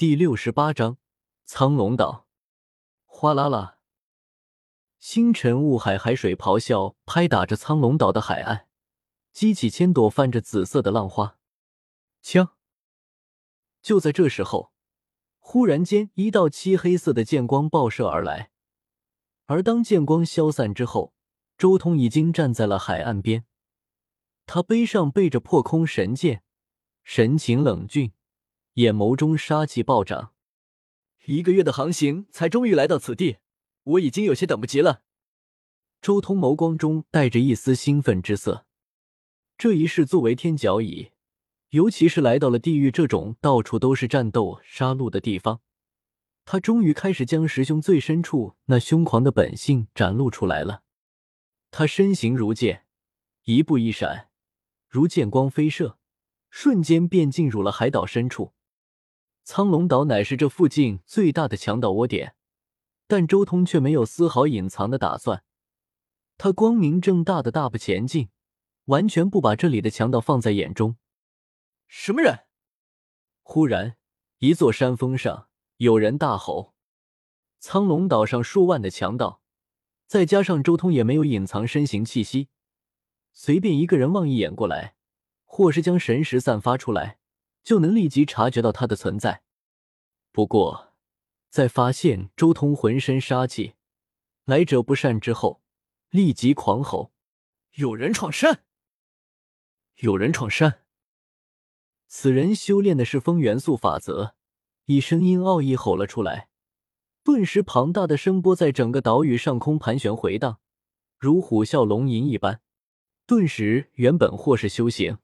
第六十八章苍龙岛。哗啦啦，星辰雾海，海水咆哮，拍打着苍龙岛的海岸，激起千朵泛着紫色的浪花。枪！就在这时候，忽然间，一道漆黑色的剑光爆射而来。而当剑光消散之后，周通已经站在了海岸边，他背上背着破空神剑，神情冷峻。眼眸中杀气暴涨，一个月的航行才终于来到此地，我已经有些等不及了。周通眸光中带着一丝兴奋之色。这一世作为天角蚁，尤其是来到了地狱这种到处都是战斗杀戮的地方，他终于开始将师兄最深处那凶狂的本性展露出来了。他身形如剑，一步一闪，如剑光飞射，瞬间便进入了海岛深处。苍龙岛乃是这附近最大的强盗窝点，但周通却没有丝毫隐藏的打算。他光明正大的大步前进，完全不把这里的强盗放在眼中。什么人？忽然，一座山峰上有人大吼：“苍龙岛上数万的强盗，再加上周通也没有隐藏身形气息，随便一个人望一眼过来，或是将神识散发出来。”就能立即察觉到他的存在。不过，在发现周通浑身杀气，来者不善之后，立即狂吼：“有人闯山！有人闯山！”此人修炼的是风元素法则，以声音奥义吼了出来。顿时，庞大的声波在整个岛屿上空盘旋回荡，如虎啸龙吟一般。顿时，原本或是修行。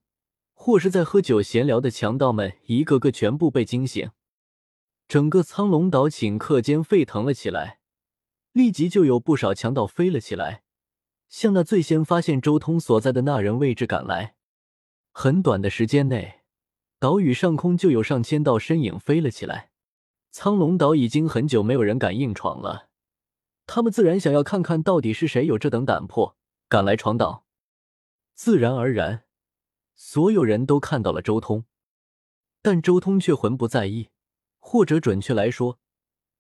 或是在喝酒闲聊的强盗们，一个个全部被惊醒，整个苍龙岛顷刻间沸腾了起来。立即就有不少强盗飞了起来，向那最先发现周通所在的那人位置赶来。很短的时间内，岛屿上空就有上千道身影飞了起来。苍龙岛已经很久没有人敢硬闯了，他们自然想要看看到底是谁有这等胆魄敢来闯岛。自然而然。所有人都看到了周通，但周通却浑不在意，或者准确来说，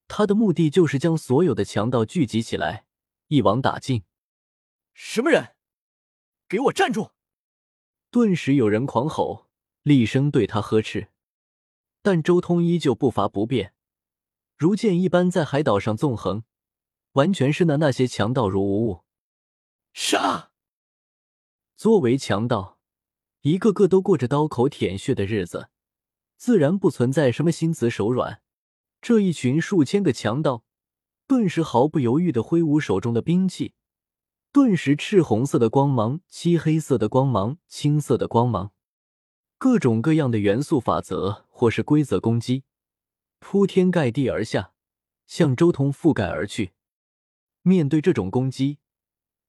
他的目的就是将所有的强盗聚集起来，一网打尽。什么人？给我站住！顿时有人狂吼，厉声对他呵斥。但周通依旧步伐不变，如剑一般在海岛上纵横，完全是那那些强盗如无物。杀！作为强盗。一个个都过着刀口舔血的日子，自然不存在什么心慈手软。这一群数千个强盗，顿时毫不犹豫的挥舞手中的兵器，顿时赤红色的光芒、漆黑色的光芒、青色的光芒，各种各样的元素法则或是规则攻击，铺天盖地而下，向周通覆盖而去。面对这种攻击，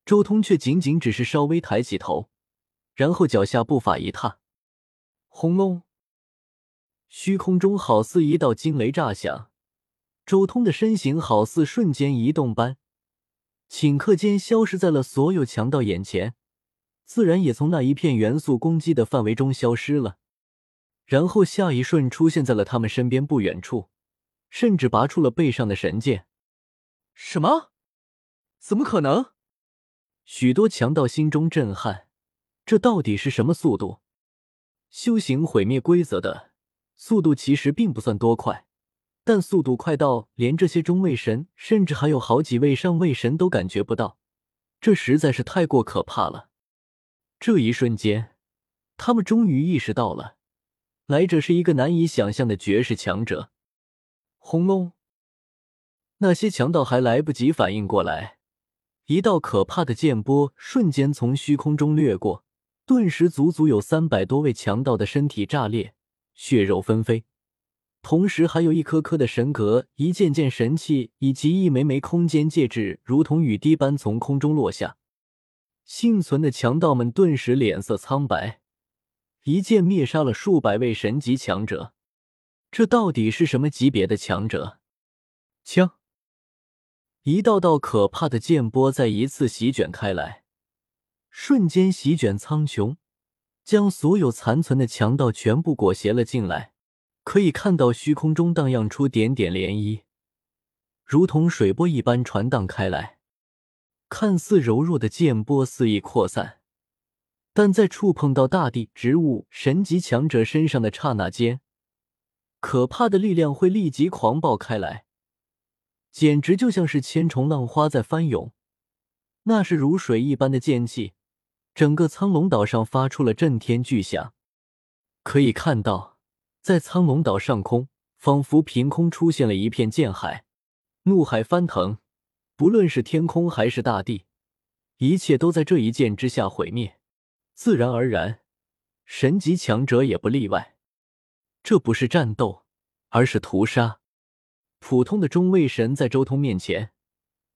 周通却仅仅只是稍微抬起头。然后脚下步伐一踏，轰隆！虚空中好似一道惊雷炸响，周通的身形好似瞬间移动般，顷刻间消失在了所有强盗眼前，自然也从那一片元素攻击的范围中消失了。然后下一瞬出现在了他们身边不远处，甚至拔出了背上的神剑。什么？怎么可能？许多强盗心中震撼。这到底是什么速度？修行毁灭规则的速度其实并不算多快，但速度快到连这些中位神，甚至还有好几位上位神都感觉不到，这实在是太过可怕了。这一瞬间，他们终于意识到了，来者是一个难以想象的绝世强者。轰隆！那些强盗还来不及反应过来，一道可怕的剑波瞬间从虚空中掠过。顿时，足足有三百多位强盗的身体炸裂，血肉纷飞。同时，还有一颗颗的神格、一件件神器以及一枚枚空间戒指，如同雨滴般从空中落下。幸存的强盗们顿时脸色苍白，一剑灭杀了数百位神级强者。这到底是什么级别的强者？枪！一道道可怕的剑波再一次席卷开来。瞬间席卷苍穹，将所有残存的强盗全部裹挟了进来。可以看到虚空中荡漾出点点涟漪，如同水波一般传荡开来。看似柔弱的剑波肆意扩散，但在触碰到大地、植物、神级强者身上的刹那间，可怕的力量会立即狂暴开来，简直就像是千重浪花在翻涌。那是如水一般的剑气，整个苍龙岛上发出了震天巨响。可以看到。在苍龙岛上空，仿佛凭空出现了一片剑海，怒海翻腾。不论是天空还是大地，一切都在这一剑之下毁灭。自然而然，神级强者也不例外。这不是战斗，而是屠杀。普通的中位神在周通面前，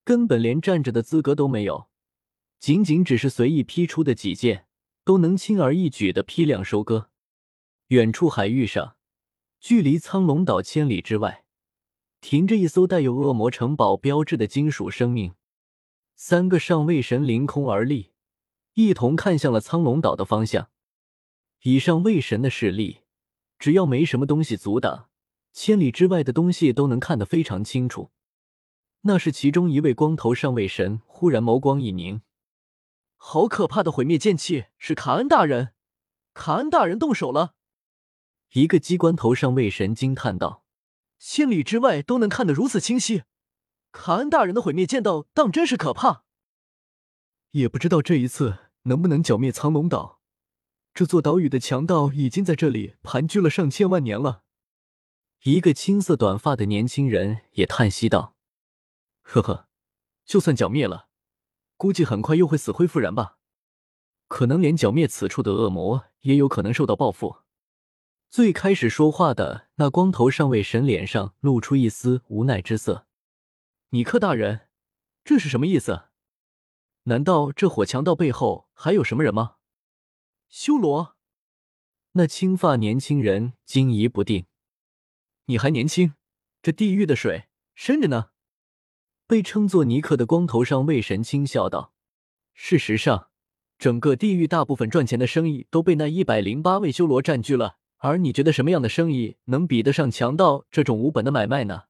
根本连站着的资格都没有。仅仅只是随意劈出的几剑，都能轻而易举的批量收割。远处海域上。距离苍龙岛千里之外，停着一艘带有恶魔城堡标志的金属生命。三个上位神凌空而立，一同看向了苍龙岛的方向。以上位神的势力，只要没什么东西阻挡，千里之外的东西都能看得非常清楚。那是其中一位光头上位神，忽然眸光一凝：“好可怕的毁灭剑气！是卡恩大人，卡恩大人动手了！”一个机关头上位神惊叹道：“千里之外都能看得如此清晰，卡恩大人的毁灭剑道当真是可怕。也不知道这一次能不能剿灭苍龙岛。这座岛屿的强盗已经在这里盘踞了上千万年了。”一个青色短发的年轻人也叹息道：“呵呵，就算剿灭了，估计很快又会死灰复燃吧。可能连剿灭此处的恶魔也有可能受到报复。”最开始说话的那光头上位神脸上露出一丝无奈之色。尼克大人，这是什么意思？难道这火强盗背后还有什么人吗？修罗？那青发年轻人惊疑不定。你还年轻，这地狱的水深着呢。被称作尼克的光头上位神轻笑道：“事实上，整个地狱大部分赚钱的生意都被那一百零八位修罗占据了。”而你觉得什么样的生意能比得上强盗这种无本的买卖呢？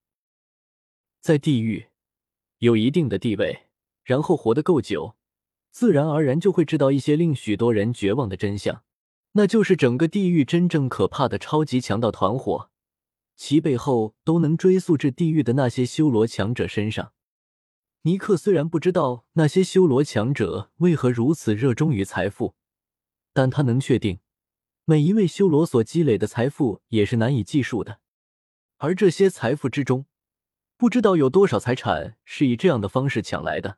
在地狱有一定的地位，然后活得够久，自然而然就会知道一些令许多人绝望的真相，那就是整个地狱真正可怕的超级强盗团伙，其背后都能追溯至地狱的那些修罗强者身上。尼克虽然不知道那些修罗强者为何如此热衷于财富，但他能确定。每一位修罗所积累的财富也是难以计数的，而这些财富之中，不知道有多少财产是以这样的方式抢来的。